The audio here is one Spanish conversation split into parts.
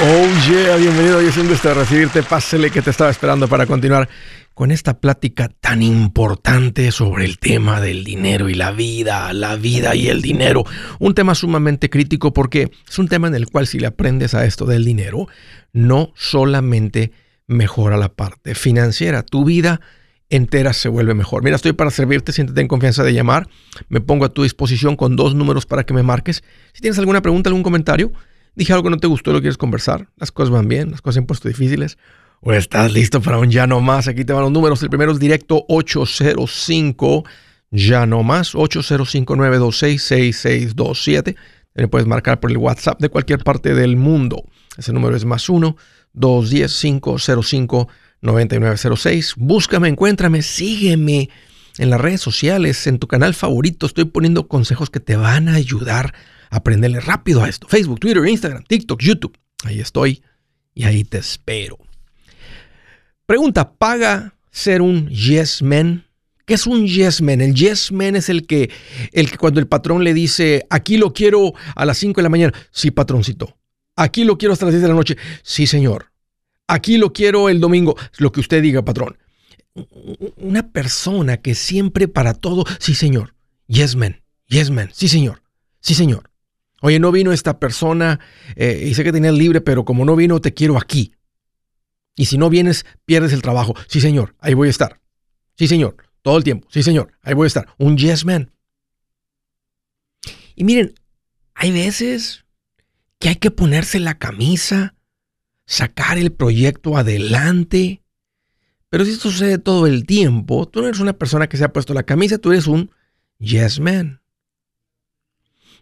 Oh yeah, bienvenido. Yo es un gusto recibirte. Pásele que te estaba esperando para continuar con esta plática tan importante sobre el tema del dinero y la vida, la vida y el dinero. Un tema sumamente crítico porque es un tema en el cual si le aprendes a esto del dinero, no solamente mejora la parte financiera, tu vida entera se vuelve mejor. Mira, estoy para servirte, siéntete en confianza de llamar. Me pongo a tu disposición con dos números para que me marques. Si tienes alguna pregunta, algún comentario, dije algo que no te gustó, lo quieres conversar, las cosas van bien, las cosas se han puesto difíciles, o estás listo para un ya no más. Aquí te van los números. El primero es directo 805 ya no más 805-926-6627. Me puedes marcar por el WhatsApp de cualquier parte del mundo. Ese número es más 1-210-505-9906. Búscame, encuéntrame, sígueme en las redes sociales, en tu canal favorito. Estoy poniendo consejos que te van a ayudar aprenderle rápido a esto. Facebook, Twitter, Instagram, TikTok, YouTube. Ahí estoy y ahí te espero. Pregunta, ¿paga ser un yes man? ¿Qué es un yes man? El yes man es el que, el que cuando el patrón le dice, aquí lo quiero a las 5 de la mañana, sí, patroncito. Aquí lo quiero hasta las 10 de la noche, sí, señor. Aquí lo quiero el domingo, lo que usted diga, patrón. Una persona que siempre para todo, sí, señor. Yes man, yes man, sí, señor, sí, señor. Oye, no vino esta persona eh, y sé que tenías libre, pero como no vino, te quiero aquí. Y si no vienes, pierdes el trabajo. Sí, señor, ahí voy a estar. Sí, señor, todo el tiempo. Sí, señor, ahí voy a estar. Un yes man. Y miren, hay veces que hay que ponerse la camisa, sacar el proyecto adelante. Pero si esto sucede todo el tiempo, tú no eres una persona que se ha puesto la camisa, tú eres un yes man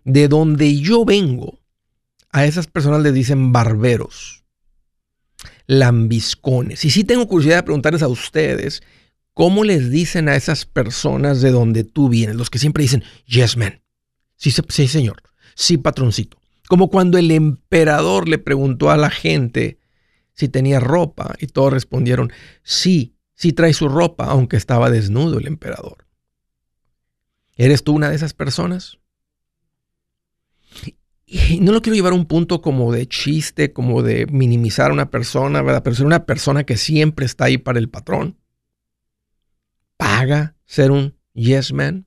de donde yo vengo, a esas personas les dicen barberos, lambiscones. Y sí tengo curiosidad de preguntarles a ustedes, ¿cómo les dicen a esas personas de donde tú vienes? Los que siempre dicen, yes, man. Sí, sí, señor. Sí, patroncito. Como cuando el emperador le preguntó a la gente si tenía ropa y todos respondieron, sí, sí trae su ropa, aunque estaba desnudo el emperador. ¿Eres tú una de esas personas? Y no lo quiero llevar a un punto como de chiste, como de minimizar a una persona, ¿verdad? Pero ser una persona que siempre está ahí para el patrón. Paga ser un yes man.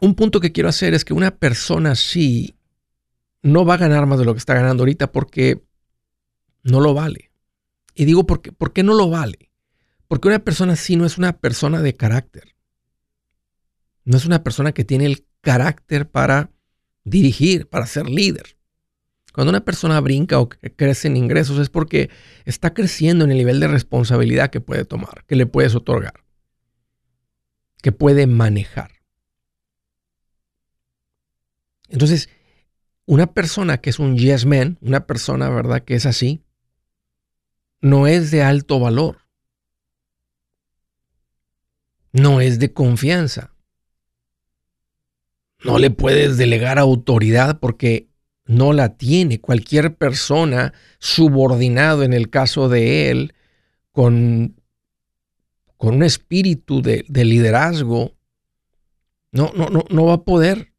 Un punto que quiero hacer es que una persona así no va a ganar más de lo que está ganando ahorita porque no lo vale. Y digo, ¿por qué, ¿por qué no lo vale? Porque una persona así no es una persona de carácter. No es una persona que tiene el carácter para dirigir, para ser líder. Cuando una persona brinca o crece en ingresos es porque está creciendo en el nivel de responsabilidad que puede tomar, que le puedes otorgar, que puede manejar. Entonces, una persona que es un yes man, una persona, ¿verdad?, que es así, no es de alto valor. No es de confianza. No le puedes delegar autoridad porque no la tiene. Cualquier persona subordinado, en el caso de él, con, con un espíritu de, liderazgo, no, no, no, no va a poder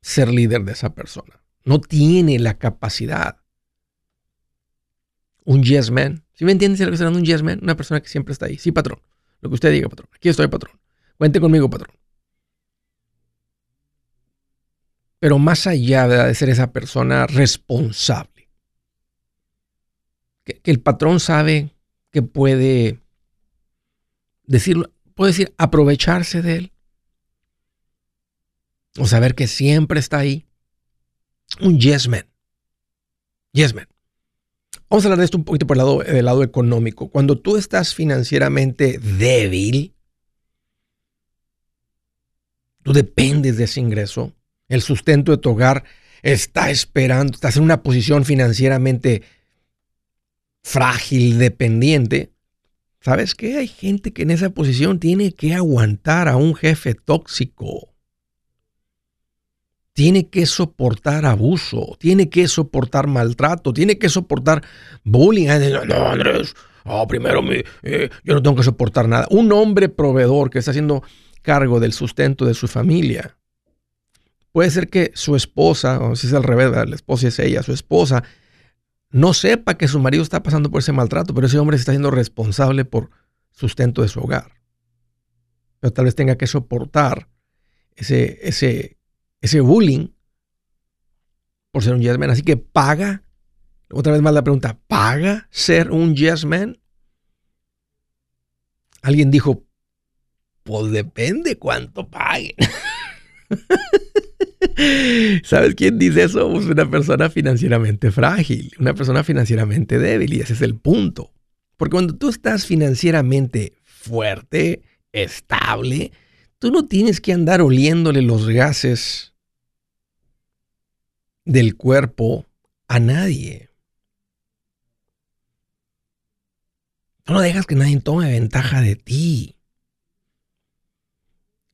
ser líder de esa persona. No tiene la capacidad. Un yes man. ¿Sí me entiendes lo que está Un yes man. Una persona que siempre está ahí. Sí, patrón. Lo que usted diga, patrón. Aquí estoy, patrón. Cuente conmigo, patrón. Pero más allá de ser esa persona responsable. Que, el patrón sabe que puede puede decir aprovecharse de él. O saber que siempre está ahí. Un yes man. Yes man. Vamos a hablar de esto un poquito por el lado, del lado económico. Cuando tú estás financieramente débil, tú dependes de ese ingreso, el sustento de tu hogar está esperando, estás en una posición financieramente frágil, dependiente, ¿sabes qué? Hay gente que en esa posición tiene que aguantar a un jefe tóxico. Tiene que soportar abuso, tiene que soportar maltrato, tiene que soportar bullying. No, Andrés, oh, primero eh, yo no tengo que soportar nada. Un hombre proveedor que está haciendo cargo del sustento de su familia puede ser que su esposa, o si es al revés, la esposa es ella, su esposa, no sepa que su marido está pasando por ese maltrato, pero ese hombre está siendo responsable por sustento de su hogar. Pero tal vez tenga que soportar ese, ese, ese bullying por ser un yes man. Así que paga, otra vez más la pregunta, ¿paga ser un yes man? Alguien dijo, pues depende cuánto paguen. ¿Sabes quién dice eso? Pues una persona financieramente frágil, una persona financieramente débil y ese es el punto. Porque cuando tú estás financieramente fuerte, estable, tú no tienes que andar oliéndole los gases del cuerpo a nadie. no dejas que nadie tome ventaja de ti.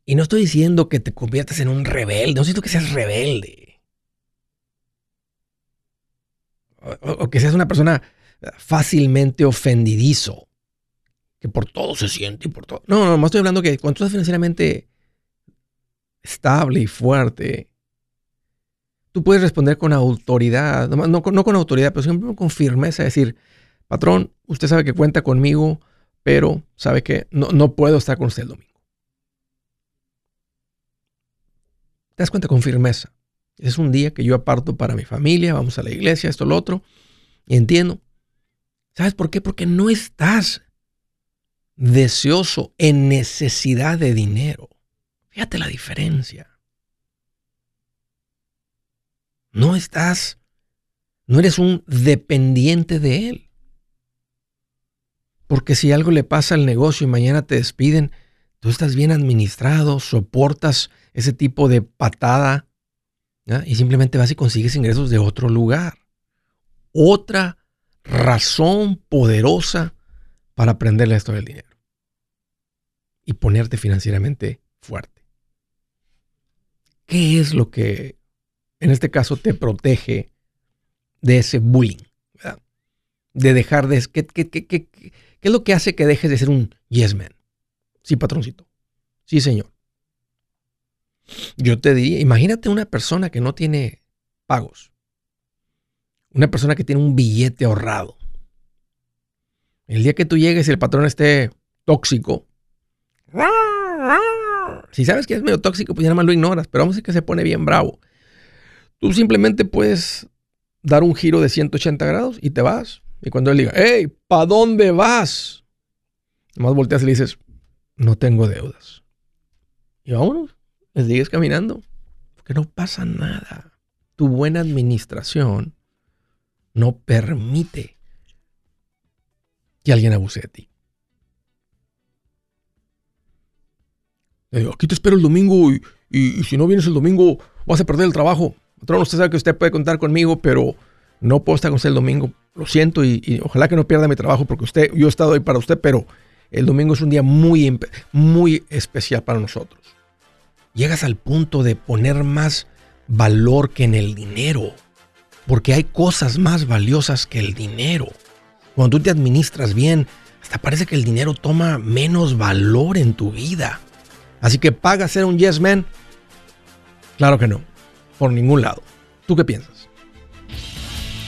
Y no estoy diciendo que te conviertas en un rebelde, no siento que seas rebelde. O, que seas una persona fácilmente ofendidizo, que por todo se siente y por todo. No, no, no estoy hablando que cuando tú estás financieramente estable y fuerte, tú puedes responder con autoridad, no, con autoridad, pero siempre con firmeza, decir, patrón, usted sabe que cuenta conmigo, pero sabe que no, no puedo estar con usted el domingo. Te das cuenta con firmeza. Es un día que yo aparto para mi familia, vamos a la iglesia, esto, lo otro. Y entiendo. ¿Sabes por qué? Porque no estás deseoso en necesidad de dinero. Fíjate la diferencia. No estás, no eres un dependiente de él. Porque si algo le pasa al negocio y mañana te despiden, tú estás bien administrado, soportas ese tipo de patada y simplemente vas y consigues ingresos de otro lugar. Otra razón poderosa para aprenderle esto del dinero y ponerte financieramente fuerte. ¿Qué es lo que en este caso te protege de ese bullying? De dejar de... ¿qué, qué, es lo que hace que dejes de ser un yes man? Sí, patroncito. Sí, señor. Yo te diría, imagínate una persona que no tiene pagos. Una persona que tiene un billete ahorrado. El día que tú llegues y el patrón esté tóxico. Si sabes que es medio tóxico, pues ya nada más lo ignoras. Pero vamos a decir que se pone bien bravo. Tú simplemente puedes dar un giro de 180 grados y te vas. Y cuando él diga, hey, ¿para dónde vas? Nomás volteas y le dices, no tengo deudas. Y vámonos sigues caminando. Porque no pasa nada. Tu buena administración no permite que alguien abuse de ti. aquí te espero el domingo y, si no vienes el domingo vas a perder el trabajo. Patrón, usted sabe que usted puede contar conmigo, pero no puedo estar con usted el domingo. Lo siento y, ojalá que no pierda mi trabajo porque usted, yo he estado ahí para usted, pero el domingo es un día muy, muy especial para nosotros llegas al punto de poner más valor que en el dinero. Porque hay cosas más valiosas que el dinero. Cuando tú te administras bien, hasta parece que el dinero toma menos valor en tu vida. Así que paga ser un yes man. Claro que no, por ningún lado. ¿Tú qué piensas?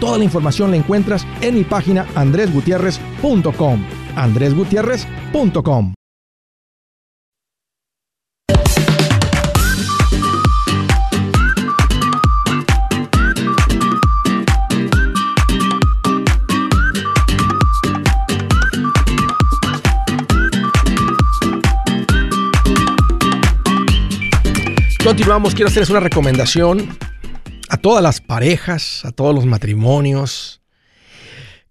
Toda la información la encuentras en mi página andresgutierrez.com. andresgutierrez.com. Continuamos, quiero hacerles una recomendación a todas las parejas, a todos los matrimonios,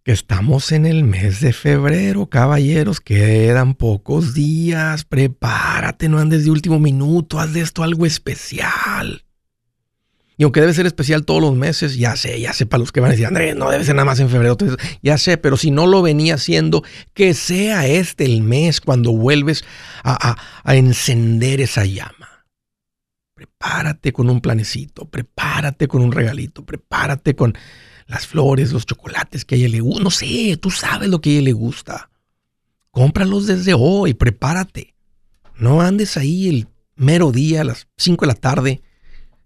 que estamos en el mes de febrero, caballeros, quedan pocos días, prepárate, no andes de último minuto, haz de esto algo especial. Y aunque debe ser especial todos los meses, ya sé, ya sé para los que van a decir, Andrés, no debe ser nada más en febrero, ya sé, pero si no lo venía haciendo, que sea este el mes cuando vuelves a, a encender esa llama. Prepárate con un planecito, prepárate con un regalito, prepárate con las flores, los chocolates que a ella le gusta. No sé, tú sabes lo que a ella le gusta. Cómpralos desde hoy, prepárate. No andes ahí el mero día a las 5 de la tarde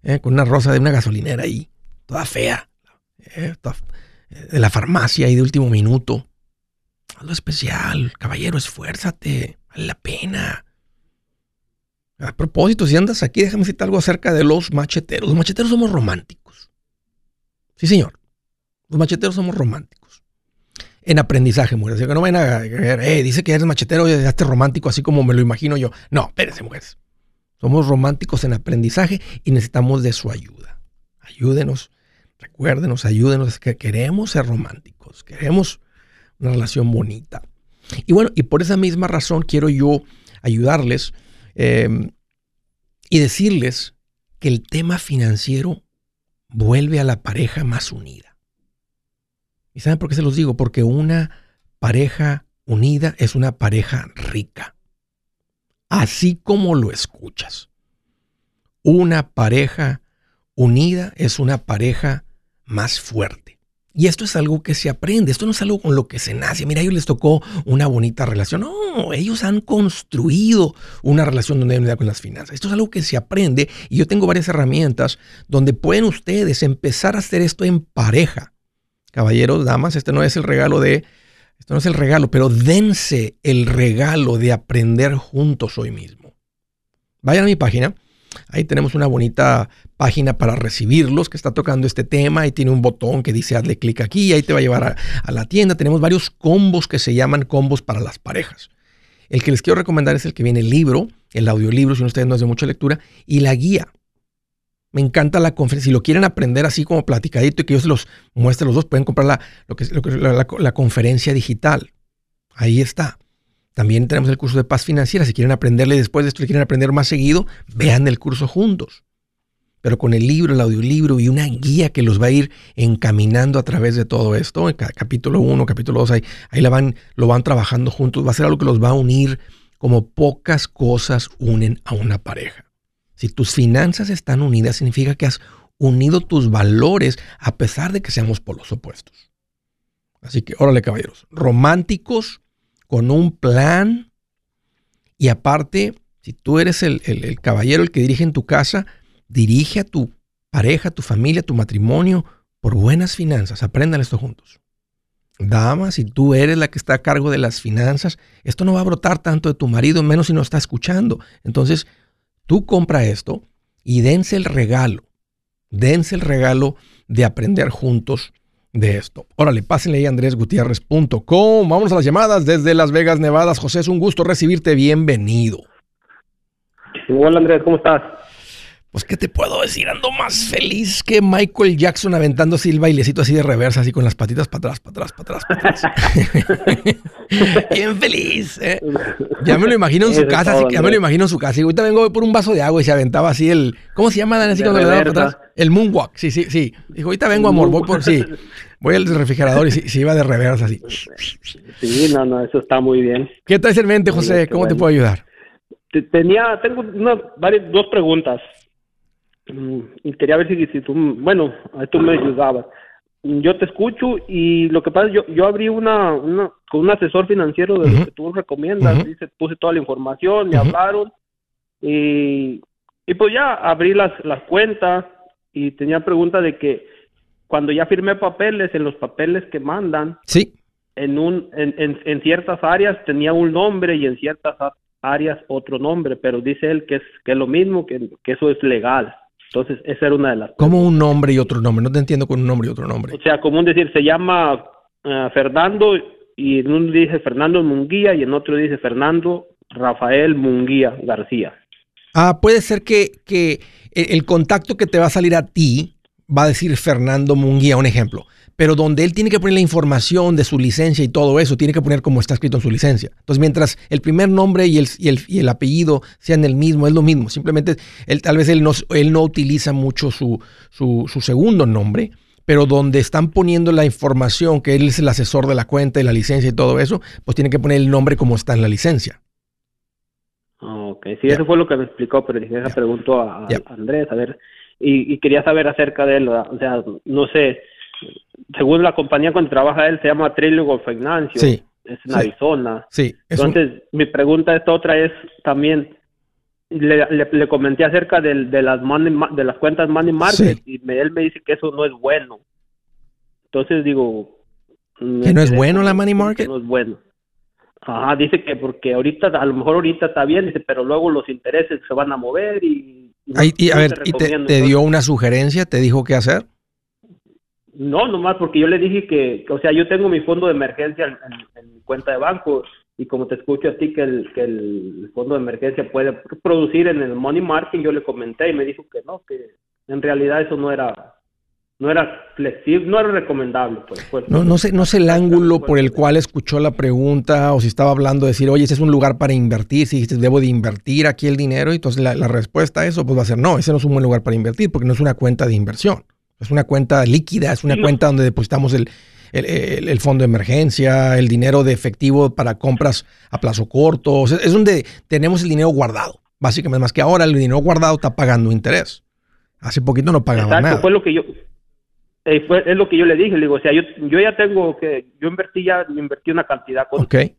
eh, con una rosa de una gasolinera ahí, toda fea, eh, de la farmacia ahí de último minuto. Algo especial, caballero, esfuérzate, vale la pena. A propósito, si andas aquí, déjame decirte algo acerca de los macheteros. Los macheteros somos románticos. Sí, señor. Los macheteros somos románticos. En aprendizaje, mujeres. que no vayan a eh, dice que eres machetero y ya romántico así como me lo imagino yo. No, espérense, mujeres. Somos románticos en aprendizaje y necesitamos de su ayuda. Ayúdenos, recuérdenos, ayúdenos. que queremos ser románticos. Queremos una relación bonita. Y bueno, y por esa misma razón quiero yo ayudarles Em, y decirles que el tema financiero vuelve a la pareja más unida. ¿Y saben por qué se los digo? Porque una pareja unida es una pareja rica. Así como lo escuchas. Una pareja unida es una pareja más fuerte. Y esto es algo que se aprende, esto no es algo con lo que se nace. Mira, a ellos les tocó una bonita relación. No, ellos han construido una relación donde hay unidad con las finanzas. Esto es algo que se aprende y yo tengo varias herramientas donde pueden ustedes empezar a hacer esto en pareja. Caballeros, damas, este no es el regalo de, esto no es el regalo, pero dense el regalo de aprender juntos hoy mismo. Vayan a mi página, Ahí tenemos una bonita página para recibirlos que está tocando este tema. y tiene un botón que dice hazle clic aquí y ahí te va a llevar a, la tienda. Tenemos varios combos que se llaman combos para las parejas. El que les quiero recomendar es el que viene el libro, el audiolibro, si ustedes no hacen mucha lectura, y la guía. Me encanta la conferencia. Si lo quieren aprender así como platicadito y que yo se los muestre los dos, pueden comprar la, lo que, la conferencia digital. Ahí está. También tenemos el curso de paz financiera. Si quieren aprenderle después de esto, si quieren aprender más seguido, vean el curso juntos. Pero con el libro, el audiolibro y una guía que los va a ir encaminando a través de todo esto, en capítulo 1, capítulo 2, ahí, ahí la van, lo van trabajando juntos, va a ser algo que los va a unir como pocas cosas unen a una pareja. Si tus finanzas están unidas, significa que has unido tus valores a pesar de que seamos polos opuestos. Así que, órale, caballeros, románticos con un plan y aparte, si tú eres el, caballero, el que dirige en tu casa, dirige a tu pareja, tu familia, tu matrimonio por buenas finanzas. Aprendan esto juntos. Dama, si tú eres la que está a cargo de las finanzas, esto no va a brotar tanto de tu marido, menos si no está escuchando. Entonces, tú compra esto y dense el regalo. Dense el regalo de aprender juntos de esto. Órale, pásenle ahí andresgutierrez.com. Vamos a las llamadas desde Las Vegas, Nevada. José, es un gusto recibirte. Bienvenido. Hola Andrés, ¿cómo estás? Pues, ¿qué te puedo decir? Ando más feliz que Michael Jackson aventando así el bailecito así de reversa, así con las patitas para atrás, para atrás, para atrás, para atrás. Bien feliz, ¿eh? Ya me lo imagino en su casa, así, ya me lo imagino en su casa. Y ahorita vengo por un vaso de agua y se aventaba así el. ¿Cómo se llama, Dan? Así cuando le daba para atrás. El moonwalk, sí, sí, sí. Dijo, ahorita vengo, amor, voy por. Sí. Voy al refrigerador y se iba de reversa así. Sí, no, no, eso está muy bien. ¿Qué traes en mente, José? ¿Cómo te puedo ayudar? Tenía, tengo una, varias, dos preguntas. Mm, y quería ver si, si tú, bueno, tú me ayudabas. Yo te escucho y lo que pasa es yo, yo abrí una, una con un asesor financiero de lo que tú recomiendas, dice, puse toda la información, me hablaron y, y pues ya abrí las, las cuentas y tenía pregunta de que cuando ya firmé papeles, en los papeles que mandan, sí. en, un, en, en, en ciertas áreas tenía un nombre y en ciertas áreas otro nombre, pero dice él que es, que es lo mismo, que, que eso es legal. Entonces, esa era una de las... ¿Cómo un nombre y otro nombre? No te entiendo con un nombre y otro nombre. O sea, como decir, se llama uh, Fernando y en uno dice Fernando Munguía y en otro dice Fernando Rafael Munguía García. Ah, puede ser que, que el contacto que te va a salir a ti va a decir Fernando Munguía, un ejemplo pero donde él tiene que poner la información de su licencia y todo eso, tiene que poner como está escrito en su licencia. Entonces, mientras el primer nombre y el, y el, y el apellido sean el mismo, es lo mismo. Simplemente, él, tal vez él no, él no utiliza mucho su, su, su segundo nombre, pero donde están poniendo la información, que él es el asesor de la cuenta y la licencia y todo eso, pues tiene que poner el nombre como está en la licencia. Ok, sí, eso fue lo que me explicó, pero dije, esa pregunto a, a Andrés, a ver, y, y, quería saber acerca de él, o sea, no sé, según la compañía cuando trabaja él, se llama Trilligo Financial. Sí. Es en Arizona. Sí. Entonces, mi pregunta esta otra es también, le, le, comenté acerca de, de, las money, de las cuentas Money Market y me, él me dice que eso no es bueno. Entonces digo... ¿Que no es bueno la Money Market? No es bueno. Ajá, dice que porque ahorita, a lo mejor ahorita está bien, dice, pero luego los intereses se van a mover y... y, a ver, ¿y te, te dio una sugerencia? ¿Te dijo qué hacer? No, nomás porque yo le dije que, o sea, yo tengo mi fondo de emergencia en, mi cuenta de banco y como te escucho a ti que el, que el fondo de emergencia puede producir en el money market, yo le comenté y me dijo que no, que en realidad eso no era no era flexible, no era recomendable. Pues, pues. no, no sé, no sé el ángulo por el cual escuchó la pregunta o si estaba hablando de decir, oye, ese es un lugar para invertir, si debo de invertir aquí el dinero, y entonces la, la respuesta a eso pues va a ser, no, ese no es un buen lugar para invertir porque no es una cuenta de inversión. Es una cuenta líquida, es una cuenta donde depositamos el, el, fondo de emergencia, el dinero de efectivo para compras a plazo corto. es donde tenemos el dinero guardado. Básicamente, más que ahora el dinero guardado está pagando interés. Hace poquito no pagaba Exacto, nada. Fue lo que yo, eh, fue, es lo que yo le dije. Le digo, o sea, yo, yo ya tengo que, yo invertí ya, invertí una cantidad con, okay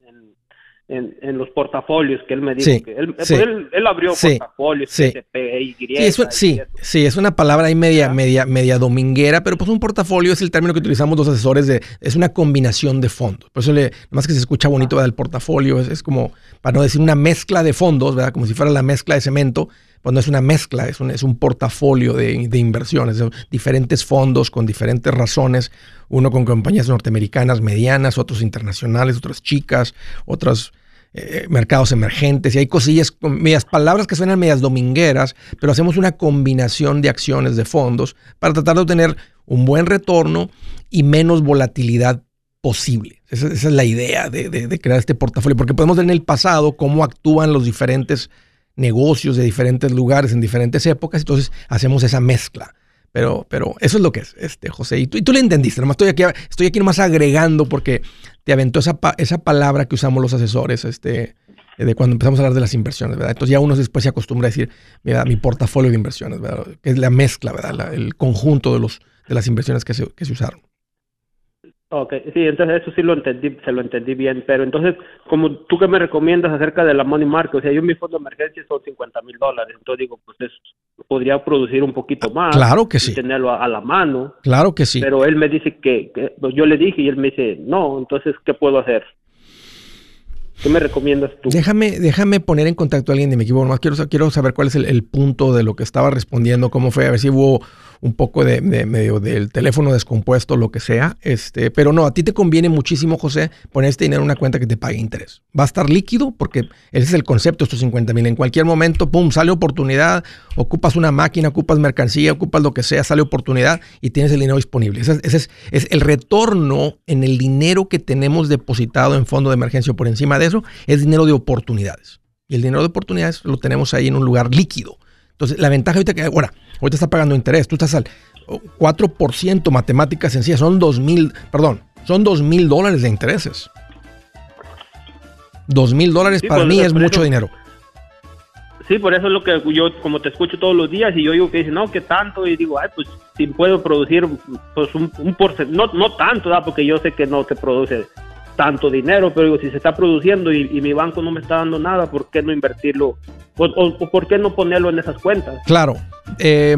en, en, los portafolios que él me dijo. que él, él, él, abrió portafolios, sí. Y, sí, sí, es una palabra ahí media, media, media dominguera, pero pues un portafolio es el término que utilizamos los asesores de, es una combinación de fondos. Por eso le, más que se escucha bonito del portafolio, es, es, como, para no decir una mezcla de fondos, ¿verdad? Como si fuera la mezcla de cemento, pues no es una mezcla, es un, es un portafolio de, de inversiones, diferentes fondos con diferentes razones, uno con compañías norteamericanas medianas, otros internacionales, otras chicas, otros eh, mercados emergentes, y hay cosillas, medias palabras que suenan medias domingueras, pero hacemos una combinación de acciones de fondos para tratar de obtener un buen retorno y menos volatilidad posible. Esa, es la idea de, de, crear este portafolio, porque podemos ver en el pasado cómo actúan los diferentes negocios de diferentes lugares en diferentes épocas, entonces hacemos esa mezcla. Pero, pero eso es lo que es, este, José. Y tú, y tú le entendiste, nomás estoy aquí, estoy aquí nomás agregando porque te aventó esa, esa palabra que usamos los asesores, este, de cuando empezamos a hablar de las inversiones, ¿verdad? Entonces ya uno después se acostumbra a decir, mira, mi portafolio de inversiones, ¿verdad? Que es la mezcla, ¿verdad? el conjunto de, los, de las inversiones que se, que se usaron. Ok, sí, entonces eso sí lo entendí, se lo entendí bien, pero entonces, como tú que me recomiendas acerca de la money market, o sea, yo mi fondo de emergencia son 50 mil dólares, entonces digo, pues eso podría producir un poquito más. Claro que sí. tenerlo a, la mano. Claro que sí. Pero él me dice que, pues yo le dije y él me dice, no, entonces, ¿qué puedo hacer? ¿Qué me recomiendas tú? Déjame, déjame poner en contacto a alguien de mi equipo. Más quiero, saber cuál es el, punto de lo que estaba respondiendo, cómo fue, a ver si hubo un poco de, medio del teléfono descompuesto, lo que sea. Este, pero no, a ti te conviene muchísimo, José, poner este dinero en una cuenta que te pague interés. Va a estar líquido porque ese es el concepto, estos 50 mil. En cualquier momento, pum, sale oportunidad, ocupas una máquina, ocupas mercancía, ocupas lo que sea, sale oportunidad y tienes el dinero disponible. Ese, es, es, el retorno en el dinero que tenemos depositado en fondo de emergencia. Por encima de eso, es dinero de oportunidades. Y el dinero de oportunidades lo tenemos ahí en un lugar líquido. Entonces, la ventaja ahorita que, ahora, ahorita está pagando interés, tú estás al 4% matemáticas sencillas, son 2 mil, perdón, son 2 mil dólares de intereses. 2 mil dólares para pues, mí es mucho dinero. Sí, por eso es lo que yo, como te escucho todos los días, y yo digo que dice, no, que tanto, y digo, ay, pues si puedo producir pues un, un porcentaje, no, no tanto, ¿da? porque yo sé que no te produce tanto dinero, pero digo, si se está produciendo y, mi banco no me está dando nada, ¿por qué no invertirlo? O, por qué no ponerlo en esas cuentas? Claro. Eh,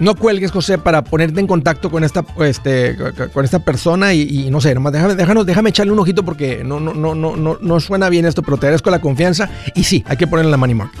no cuelgues, José, para ponerte en contacto con esta, este, con esta persona y, no sé, nomás déjame, déjame, déjame echarle un ojito porque no, no, no, no, no, no suena bien esto, pero te agradezco la confianza y sí, hay que ponerle la money market.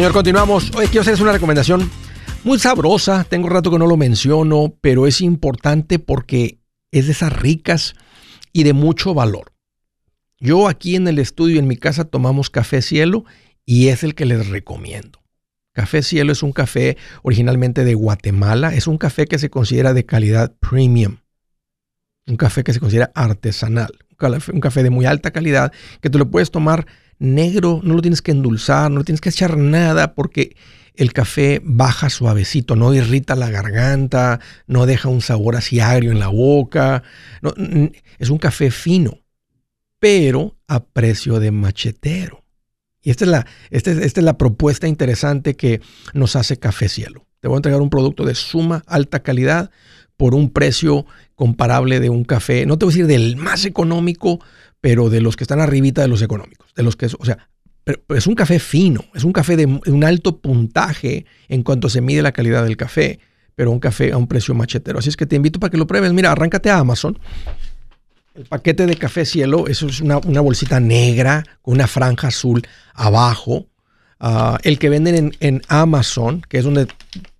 Señor, continuamos. Hoy quiero hacerles una recomendación muy sabrosa. Tengo rato que no lo menciono, pero es importante porque es de esas ricas y de mucho valor. Yo aquí en el estudio, en mi casa, tomamos café cielo y es el que les recomiendo. Café Cielo es un café originalmente de Guatemala. Es un café que se considera de calidad premium. Un café que se considera artesanal. Un café de muy alta calidad que te lo puedes tomar negro, no lo tienes que endulzar, no tienes que echar nada porque el café baja suavecito, no irrita la garganta, no deja un sabor así agrio en la boca. es un café fino, pero a precio de machetero. Y esta es, la, esta, esta es la propuesta interesante que nos hace Café Cielo. Te voy a entregar un producto de suma alta calidad por un precio comparable de un café, no te voy a decir del más económico, pero de los que están arribita de los económicos, de los que, o sea, es un café fino, es un café de un alto puntaje en cuanto se mide la calidad del café, pero un café a un precio machetero. Así es que te invito para que lo pruebes. Mira, arráncate a Amazon. El paquete de café cielo, eso es una, bolsita negra con una franja azul abajo. Ah, el que venden en, Amazon, que es donde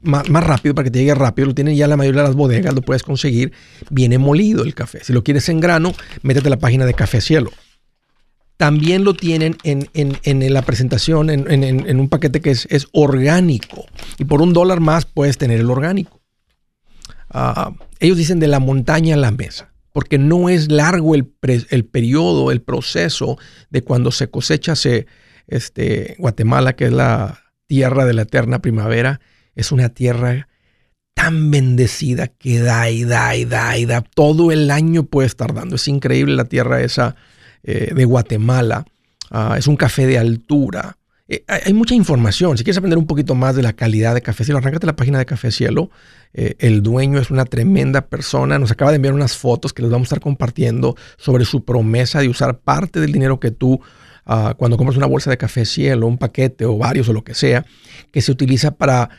más, rápido, para que te llegue rápido, lo tienen ya la mayoría de las bodegas, lo puedes conseguir, viene molido el café. Si lo quieres en grano, métete a la página de Café Cielo. También lo tienen en, la presentación, en, un paquete que es, orgánico. Y por un dólar más puedes tener el orgánico. Ah, ellos dicen de la montaña a la mesa, porque no es largo el, el periodo, el proceso de cuando se cosecha, se, este, Guatemala, que es la tierra de la eterna primavera, es una tierra tan bendecida que da y da y da y da. Todo el año puede estar dando. Es increíble la tierra esa eh, de Guatemala. Ah, es un café de altura. Eh, hay, mucha información. Si quieres aprender un poquito más de la calidad de Café Cielo, arráncate la página de Café Cielo. Eh, el dueño es una tremenda persona. Nos acaba de enviar unas fotos que les vamos a estar compartiendo sobre su promesa de usar parte del dinero que tú ah, cuando compras una bolsa de café cielo, un paquete o varios o lo que sea, que se utiliza para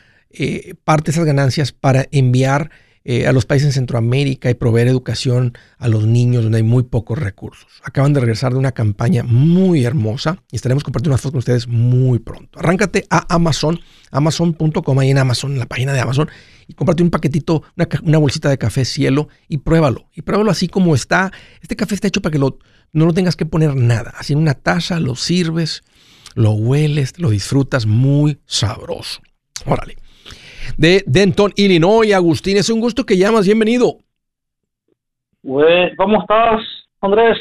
parte de esas ganancias para enviar eh, a los países en Centroamérica y proveer educación a los niños donde hay muy pocos recursos. Acaban de regresar de una campaña muy hermosa y estaremos compartiendo unas fotos con ustedes muy pronto. Arráncate a Amazon, amazon.com, ahí en Amazon, en la página de Amazon, y cómprate un paquetito, una, bolsita de café cielo y pruébalo. Y pruébalo así como está. Este café está hecho para que no lo tengas que poner nada. Así en una taza lo sirves, lo hueles, lo disfrutas muy sabroso. Órale de Denton, Illinois. Agustín, es un gusto que llamas. Bienvenido. ¿Cómo estás, Andrés?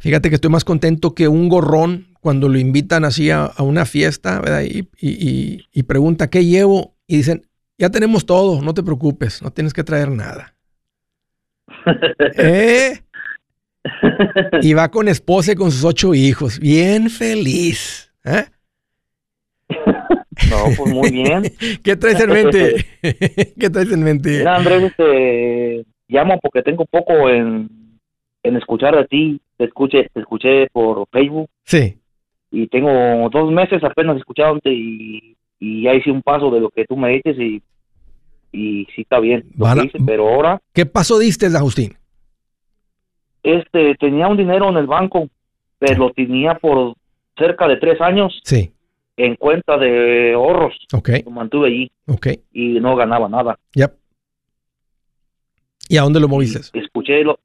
Fíjate que estoy más contento que un gorrón cuando lo invitan así a, una fiesta ¿verdad? Y, y, pregunta qué llevo y dicen, ya tenemos todo, no te preocupes, no tienes que traer nada. ¿Eh? Y va con esposa y con sus ocho hijos, bien feliz. ¿eh? No, pues muy bien. ¿Qué traes en mente? ¿Qué traes en mente? Mira, Andrés, este, llamo porque tengo poco en, en escuchar a ti. Te escuché, te escuché por Facebook. Sí. Y tengo dos meses apenas escuchándote y, y ya hice un paso de lo que tú me dices y, y sí está bien lo pero ahora... ¿Qué paso diste, Agustín? Este, tenía un dinero en el banco, pero lo tenía por cerca de tres años. Sí en cuenta de ahorros. Lo mantuve allí. Y no ganaba nada. Yep. ¿Y a dónde lo moviste? escuché lo,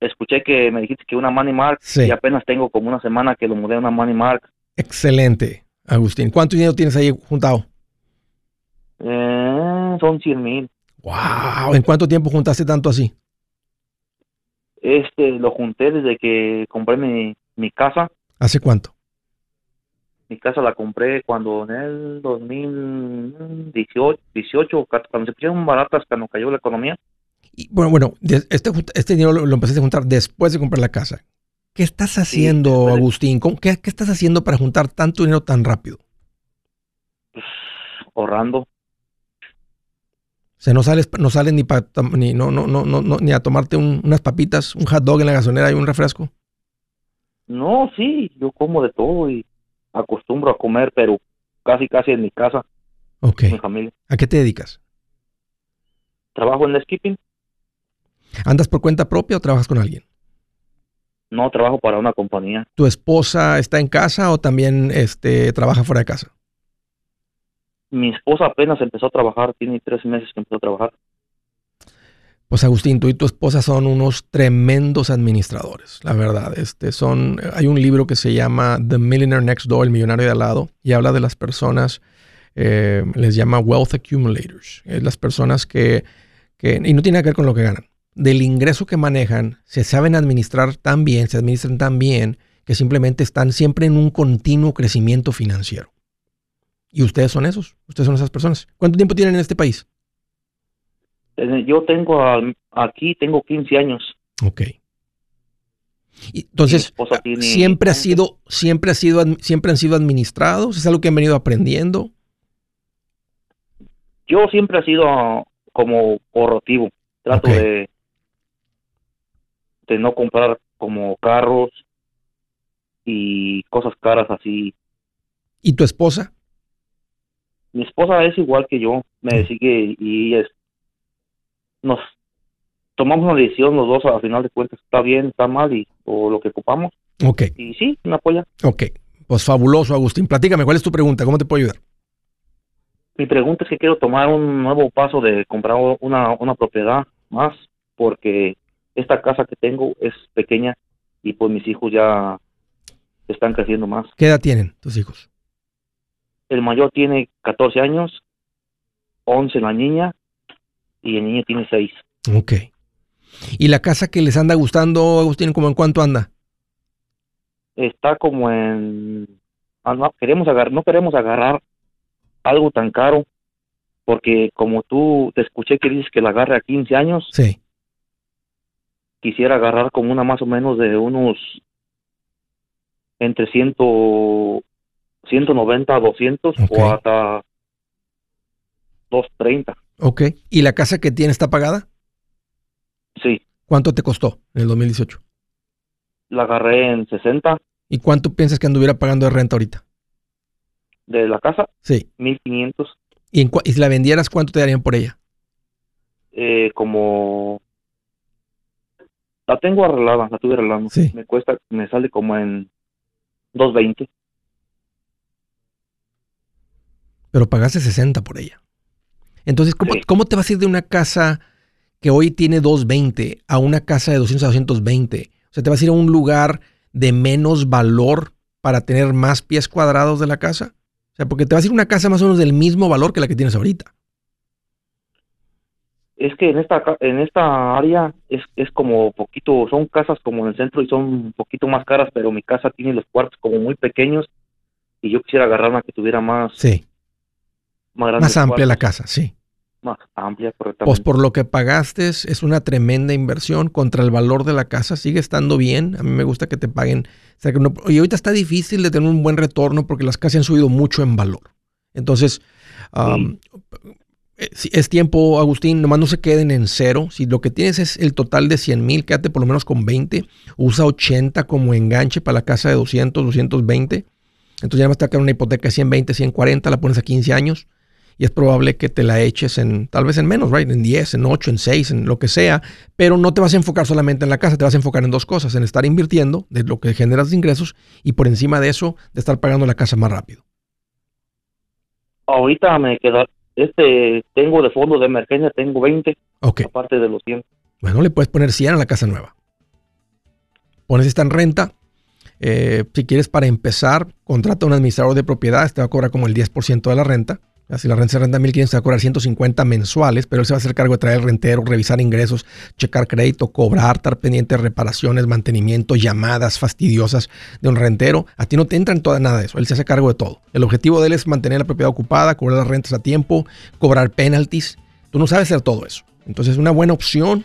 escuché que me dijiste que una Money Mark sí. y apenas tengo como una semana que lo mudé a una Money Mark. Excelente, Agustín. ¿Cuánto dinero tienes ahí juntado? Eh, son 100 mil. Wow. ¿En cuánto tiempo juntaste tanto así? Este, lo junté desde que compré mi, mi casa. ¿Hace cuánto? Mi casa la compré cuando en el 2018, 18, cuando se pusieron baratas, cuando cayó la economía. Y, bueno, bueno, este, este dinero lo, empezaste a juntar después de comprar la casa. ¿Qué estás haciendo, Agustín? qué, qué, estás haciendo para juntar tanto dinero tan rápido? Pues, ahorrando. O sea, no sales, no sales ni para ni no, no, no, no, ni a tomarte unas papitas, un hot dog en la gasolinera y un refresco. No, sí, yo como de todo y acostumbro a comer, pero casi casi en mi casa. Ok. mi familia. ¿A qué te dedicas? Trabajo en el skipping. ¿Andas por cuenta propia o trabajas con alguien? No, trabajo para una compañía. ¿Tu esposa está en casa o también este, trabaja fuera de casa? Mi esposa apenas empezó a trabajar, tiene tres meses que empezó a trabajar. Pues Agustín, tú y tu esposa son unos tremendos administradores, la verdad. Este son, hay un libro que se llama The Millionaire Next Door, el millonario de al lado, y habla de las personas, eh, les llama wealth accumulators, es las personas que, que, y no tiene que ver con lo que ganan, del ingreso que manejan, se saben administrar tan bien, se administran tan bien, que simplemente están siempre en un continuo crecimiento financiero. Y ustedes son esos, ustedes son esas personas. ¿Cuánto tiempo tienen en este país? Yo tengo aquí, tengo 15 años. Ok. Entonces, siempre ha sido, siempre ha sido, siempre han sido administrados. Es algo que han venido aprendiendo. Yo siempre he sido como corrotivo. Trato de de no comprar como carros y cosas caras así. ¿Y tu esposa? Mi esposa es igual que yo, me mm. sigue y es nos tomamos una decisión los dos, al final de cuentas, está bien, está mal, y, o lo que ocupamos. Ok. Y sí, me apoya. Ok, pues fabuloso, Agustín. Platícame, ¿cuál es tu pregunta? ¿Cómo te puedo ayudar? Mi pregunta es que quiero tomar un nuevo paso de comprar una, una propiedad más, porque esta casa que tengo es pequeña y pues mis hijos ya están creciendo más. ¿Qué edad tienen tus hijos? El mayor tiene 14 años, 11 la niña y el niño tiene seis. Ok. ¿Y la casa que les anda gustando, Agustín, como en cuánto anda? Está como en... Ah, no, queremos agarrar, no queremos agarrar algo tan caro, porque como tú te escuché que dices que la agarre a 15 años. Sí. Quisiera agarrar como una más o menos de unos entre 100, 190 a 200 o hasta 230. Ok. ¿Y la casa que tiene está pagada? Sí. ¿Cuánto te costó en el 2018? La agarré en 60. ¿Y cuánto piensas que anduviera pagando de renta ahorita? De la casa, Sí. 1500, ¿Y, en y si la vendieras, cuánto te darían por ella? eh, como... La tengo arreglada, la tuve arreglando. Sí. Me cuesta, me sale como en 220. Pero pagaste 60 por ella. Entonces, ¿cómo, Sí. cómo te vas a ir de una casa que hoy tiene 220 a una casa de 200 a 220? O sea, ¿te vas a ir a un lugar de menos valor para tener más pies cuadrados de la casa? O sea, porque te vas a ir a una casa más o menos del mismo valor que la que tienes ahorita. Es que en esta en esta área es, es como poquito, son casas como en el centro y son un poquito más caras, pero mi casa tiene los cuartos como muy pequeños y yo quisiera agarrar una que tuviera más, Sí, más amplia la casa, sí. Más amplia, Pues correctamente. por lo que pagaste es una tremenda inversión contra el valor de la casa. Sigue estando bien. A mí me gusta que te paguen. o sea, que no- y ahorita está difícil de tener un buen retorno porque las casas han subido mucho en valor. Entonces, um, eh, sí, es tiempo, Agustín, nomás no se queden en cero. Si lo que tienes es el total de 100 mil, quédate por lo menos con 20. Usa 80 como enganche para la casa de 200, 220. Entonces ya más te va a quedar una hipoteca de 120, 140, la pones a 15 años y es probable que te la eches en, tal vez en menos, right? En 10, en 8, en 6, en lo que sea, pero no te vas a enfocar solamente en la casa, te vas a enfocar en dos cosas, en estar invirtiendo de lo que generas de ingresos y por encima de eso, de estar pagando la casa más rápido. Ahorita me queda, este, tengo de fondo de emergencia, tengo 20, Ok, aparte de los 100. bueno, le puedes poner 100 a la casa nueva. Pones esta en renta. eh, si quieres para empezar, contrata a un administrador de propiedades, te va a cobrar como el 10% de la renta. Si la renta se renta 1500, te va a cobrar 150 mensuales, pero él se va a hacer cargo de traer el rentero, revisar ingresos, checar crédito, cobrar, estar pendiente de reparaciones, mantenimiento, llamadas fastidiosas de un rentero. A ti no te entra en toda nada de eso. Él se hace cargo de todo. El objetivo de él es mantener la propiedad ocupada, cobrar las rentas a tiempo, cobrar penalties. Tú no sabes hacer todo eso. Entonces es una buena opción.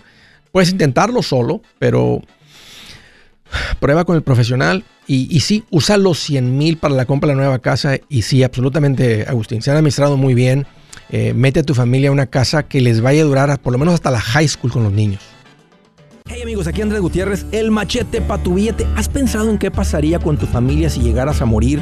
Puedes intentarlo solo, pero prueba con el profesional y, sí, usa los 100 mil para la compra de la nueva casa y sí, absolutamente, Agustín, se han administrado muy bien. Eh, mete a tu familia a una casa que les vaya a durar por lo menos hasta la high school con los niños. Hey amigos, aquí Andrés Gutiérrez, el machete para tu billete. ¿Has pensado en qué pasaría con tu familia si llegaras a morir?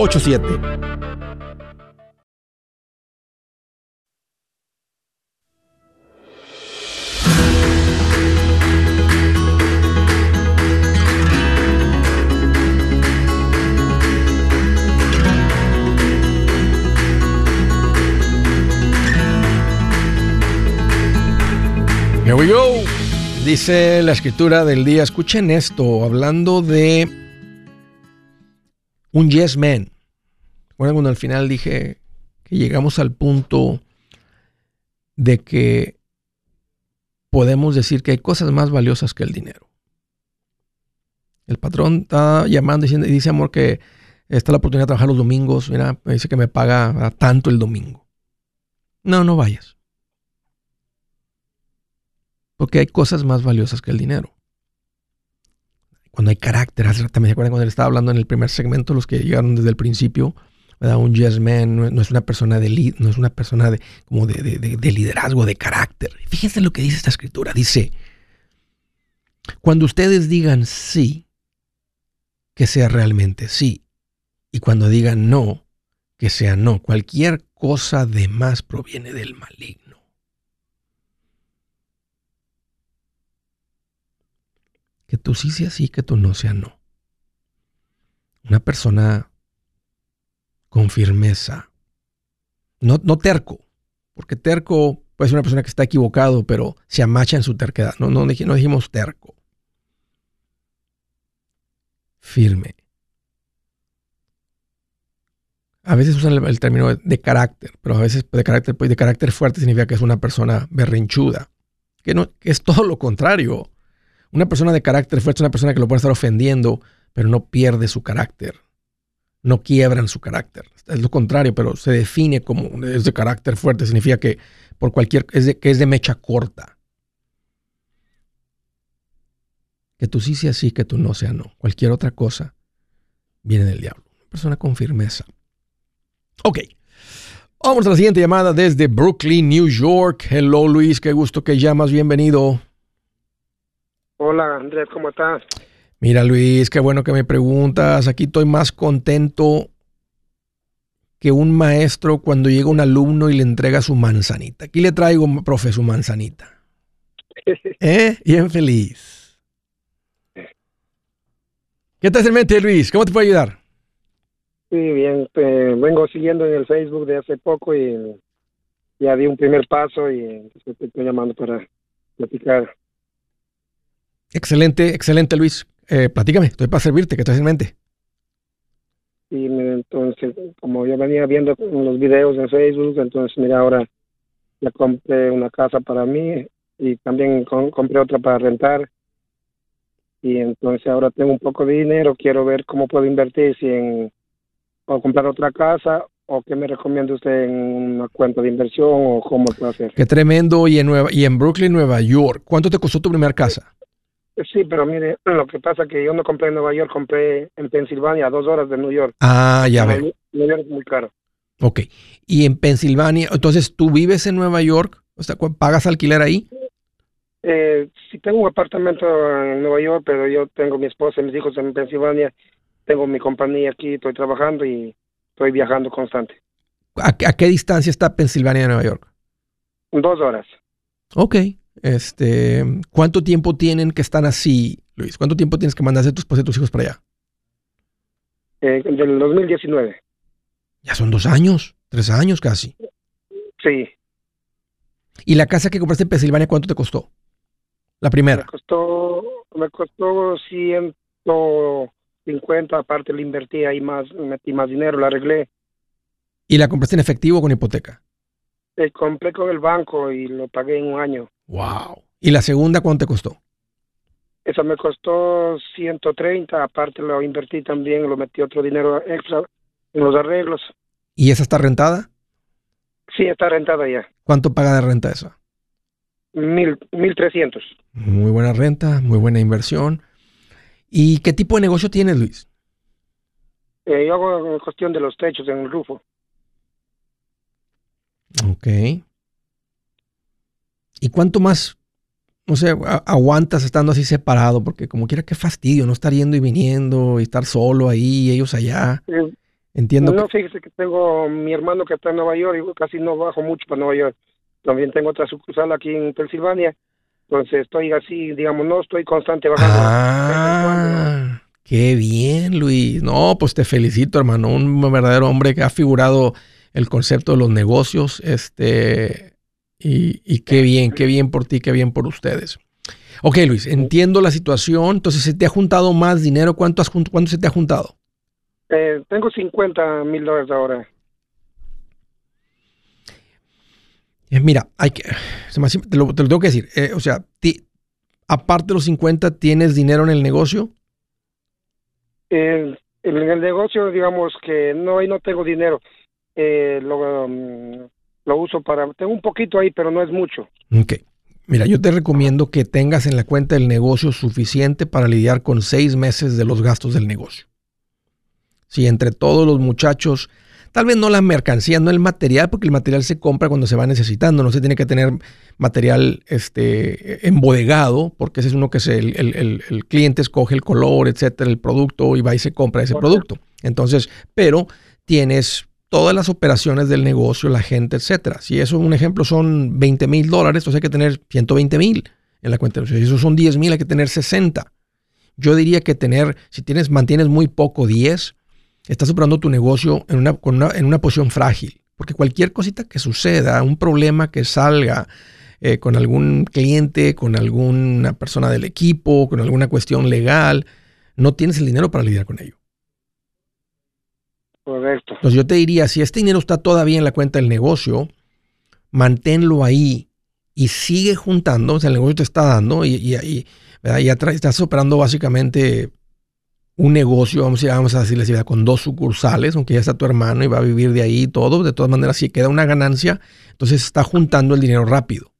Here we go. Dice la escritura del día, escuchen esto, hablando de un yes man. Recuerdan cuando al final dije que llegamos al punto de que podemos decir que hay cosas más valiosas que el dinero. El patrón está llamando y dice amor que está la oportunidad de trabajar los domingos. Mira, me dice que me paga tanto el domingo. No, no vayas. Porque hay cosas más valiosas que el dinero. Cuando hay carácter, ¿me se acuerdan cuando le estaba hablando en el primer segmento, los que llegaron desde el principio? ¿verdad? Un yes man no, es una persona de no es una persona de- de liderazgo, de carácter. Fíjense lo que dice esta escritura. Dice, cuando ustedes digan sí, que sea realmente sí. Y cuando digan no, que sea no. Cualquier cosa de más proviene del maligno. Que tú sí sea sí, que tú no sea no. Una persona con firmeza. No, no terco, porque terco puede ser una persona que está equivocado, pero se amacha en su terquedad. No, no, no dijimos terco. Firme. A veces usan el, término de, carácter, pero a veces de carácter, pues, de carácter fuerte significa que es una persona berrinchuda. Que, no, que es todo lo contrario. Una persona de carácter fuerte es una persona que lo puede estar ofendiendo, pero no pierde su carácter. No quiebran su carácter. Es lo contrario, pero se define como es de carácter fuerte. Significa que por cualquier es de, que es de mecha corta. Que tú sí sea sí, que tú no sea no. Cualquier otra cosa viene del diablo. Una persona con firmeza. Ok. Vamos a la siguiente llamada desde Brooklyn, New York. Hello Luis, qué gusto que llamas. Bienvenido. Hola Andrés, ¿cómo estás? Mira Luis, qué bueno que me preguntas. Aquí estoy más contento que un maestro cuando llega un alumno y le entrega su manzanita. Aquí le traigo, profe, su manzanita. ¿Eh? Bien feliz. ¿Qué te hace en mente, Luis? ¿Cómo te puedo ayudar? Sí, bien. vengo siguiendo en el Facebook de hace poco y ya di un primer paso y te estoy llamando para platicar. Excelente, excelente, Luis. Eh, platícame, estoy para servirte, ¿qué te en mente? Y entonces, como yo venía viendo los videos en Facebook, entonces mira, ahora ya compré una casa para mí y también compré otra para rentar. Y entonces ahora tengo un poco de dinero, quiero ver cómo puedo invertir, si en o comprar otra casa o qué me recomienda usted en una cuenta de inversión o cómo puedo hacer. Qué tremendo. Y en, Nueva, y en Brooklyn, Nueva York, ¿cuánto te costó tu primera casa? Sí, pero mire, lo que pasa es que yo no compré en Nueva York, compré en Pensilvania, a dos horas de New York. Ah, ya veo. New York es muy caro. Ok. Y en Pensilvania, entonces, ¿tú vives en Nueva York? O sea, ¿pagas alquiler ahí? Eh, sí, tengo un apartamento en Nueva York, pero yo tengo mi esposa y mis hijos en Pensilvania tengo mi compañía aquí, estoy trabajando y estoy viajando constante. ¿A, qué distancia está Pensilvania de Nueva York? Dos horas. Ok. Este, ¿Cuánto tiempo tienen que están así, Luis? ¿Cuánto tiempo tienes que mandarse tus, tus hijos para allá? Eh, del 2019. Ya son dos años, tres años casi. Sí. ¿Y la casa que compraste en Pensilvania cuánto te costó? La primera. Me costó, me costó ciento 50, aparte le invertí ahí más, metí más dinero, la arreglé. ¿Y la compraste en efectivo o con hipoteca? Eh, compré con el banco y lo pagué en un año. Wow. ¿Y la segunda cuánto te costó? Esa me costó 130, aparte lo invertí también, lo metí otro dinero extra en los arreglos. ¿Y esa está rentada? Sí, está rentada ya. ¿Cuánto paga de renta esa? Mil, mil trescientos. Muy buena renta, muy buena inversión. ¿Y qué tipo de negocio tienes, Luis? Eh, yo hago cuestión de los techos en el rufo. Ok. ¿Y cuánto más, no sé, aguantas estando así separado? Porque como quiera, qué fastidio, no estar yendo y viniendo y estar solo ahí, ellos allá. Entiendo. No, fíjese que tengo mi hermano que está en Nueva York y casi no bajo mucho para Nueva York. También tengo otra sucursal aquí en Pensilvania entonces estoy así, digamos, no estoy constante bajando. Ah, qué bien, Luis. No, pues te felicito, hermano. Un verdadero hombre que ha figurado el concepto de los negocios. Este, y, qué bien, qué bien por ti, qué bien por ustedes. Ok, Luis, entiendo la situación. Entonces, ¿se te ha juntado más dinero? ¿Cuánto, has, cuánto se te ha juntado? Eh, tengo 50 mil dólares ahora. Eh, mira, hay que, te, lo, tengo que decir, eh, o sea, aparte de los 50, ¿tienes dinero en el negocio? en el negocio, digamos que no, ahí no tengo dinero. Eh, lo, um, lo uso para, tengo un poquito ahí, pero no es mucho. Ok. Mira, yo te recomiendo que tengas en la cuenta del negocio suficiente para lidiar con seis meses de los gastos del negocio. Si entre todos los muchachos Tal vez no la mercancía, no el material, porque el material se compra cuando se va necesitando. No se tiene que tener material este, embodegado, porque ese es uno que se, el, cliente escoge el color, etcétera, el producto y va y se compra ese producto. Entonces, pero tienes todas las operaciones del negocio, la gente, etcétera. Si eso, un ejemplo, son 20 mil dólares, entonces hay que tener 120 mil en la cuenta. Si eso son 10 mil, hay que tener 60. Yo diría que tener, si tienes, mantienes muy poco, 10, estás operando tu negocio en una, en una posición frágil. Porque cualquier cosita que suceda, un problema que salga eh, con algún cliente, con alguna persona del equipo, con alguna cuestión legal, no tienes el dinero para lidiar con ello. Correcto. Entonces yo te diría, si este dinero está todavía en la cuenta del negocio, manténlo ahí y sigue juntando, o sea, el negocio te está dando y, y, y ya estás operando básicamente un negocio, vamos a, vamos a decirle con dos sucursales, aunque ya está tu hermano y va a vivir de ahí y todo, de todas maneras, si queda una ganancia, entonces está juntando el dinero rápido.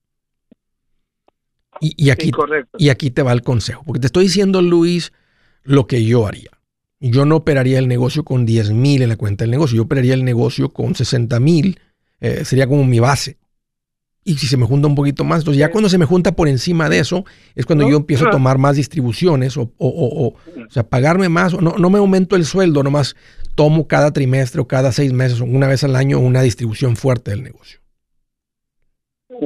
Y, aquí, y aquí te va el consejo, porque te estoy diciendo, Luis, lo que yo haría. Yo no operaría el negocio con 10 mil en la cuenta del negocio, yo operaría el negocio con 60 mil, eh, sería como mi base y si se me junta un poquito más, entonces ya cuando se me junta por encima de eso, es cuando yo empiezo a tomar más distribuciones o, o, o, o, sea, pagarme más, no, no me aumento el sueldo, nomás tomo cada trimestre o cada seis meses o una vez al año una distribución fuerte del negocio.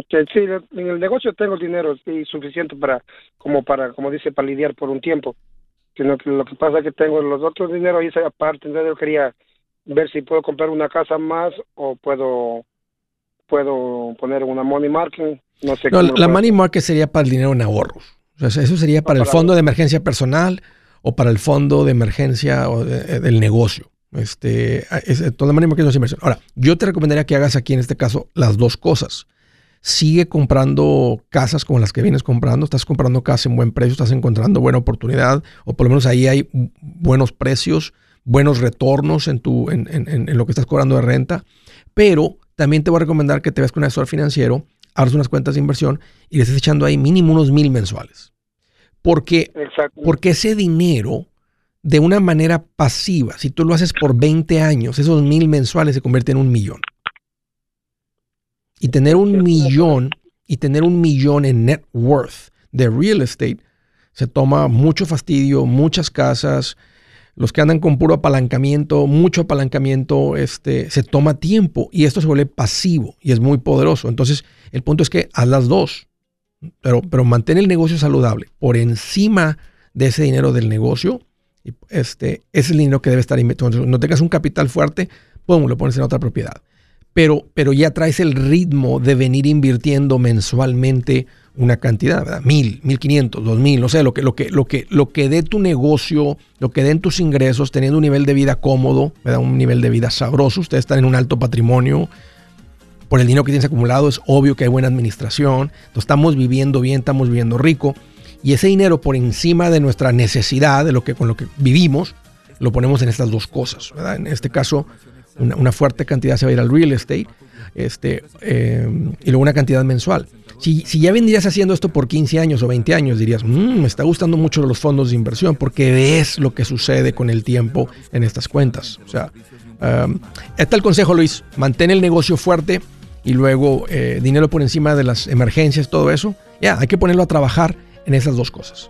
Sí, en el negocio tengo dinero sí, suficiente para, como para, como dice, para lidiar por un tiempo. Sino que lo que pasa es que tengo los otros dineros ahí aparte, entonces yo quería ver si puedo comprar una casa más o puedo puedo poner una money market. No sé. la money market sería para el dinero en ahorros. O sea, eso sería para, el fondo de emergencia personal o para el fondo de emergencia o eh, del negocio. Este, es, toda la money market no es inversión. Ahora, yo te recomendaría que hagas aquí en este caso las dos cosas. Sigue comprando casas como las que vienes comprando. Estás comprando casas en buen precio, estás encontrando buena oportunidad, o por lo menos ahí hay buenos precios, buenos retornos en, tu, en, en, en lo que estás cobrando de renta. Pero también te voy a recomendar que te veas con un asesor financiero, abras unas cuentas de inversión y le estés echando ahí mínimo unos mil mensuales. Porque, porque ese dinero, de una manera pasiva, si tú lo haces por 20 años, esos mil mensuales se convierten en un millón. Y tener un millón, y tener un millón en net worth de real estate, se toma mucho fastidio, muchas casas, los que andan con puro apalancamiento, mucho apalancamiento, este, se toma tiempo y esto se vuelve pasivo y es muy poderoso. Entonces, el punto es que haz las dos, pero, pero mantén el negocio saludable por encima de ese dinero del negocio. Este, es el dinero que debe estar invertido. No tengas un capital fuerte, pum, lo pones en otra propiedad. Pero, pero ya traes el ritmo de venir invirtiendo mensualmente una cantidad, ¿verdad? Mil, mil quinientos, dos mil, no sé, lo que, lo que, lo que, lo que dé tu negocio, lo que den tus ingresos, teniendo un nivel de vida cómodo, ¿verdad? Un nivel de vida sabroso. Ustedes están en un alto patrimonio. Por el dinero que tienes acumulado, es obvio que hay buena administración. Entonces, estamos viviendo bien, estamos viviendo rico. Y ese dinero por encima de nuestra necesidad, de lo que, con lo que vivimos, lo ponemos en estas dos cosas, ¿verdad? En este caso, una, fuerte cantidad se va a ir al real estate este, eh, y luego una cantidad mensual. Si, si, ya vendrías haciendo esto por 15 años o 20 años, dirías, mmm, me está gustando mucho los fondos de inversión porque ves lo que sucede con el tiempo en estas cuentas. O sea, um, está el consejo, Luis, mantén el negocio fuerte y luego eh, dinero por encima de las emergencias, todo eso. Ya, hay que ponerlo a trabajar en esas dos cosas.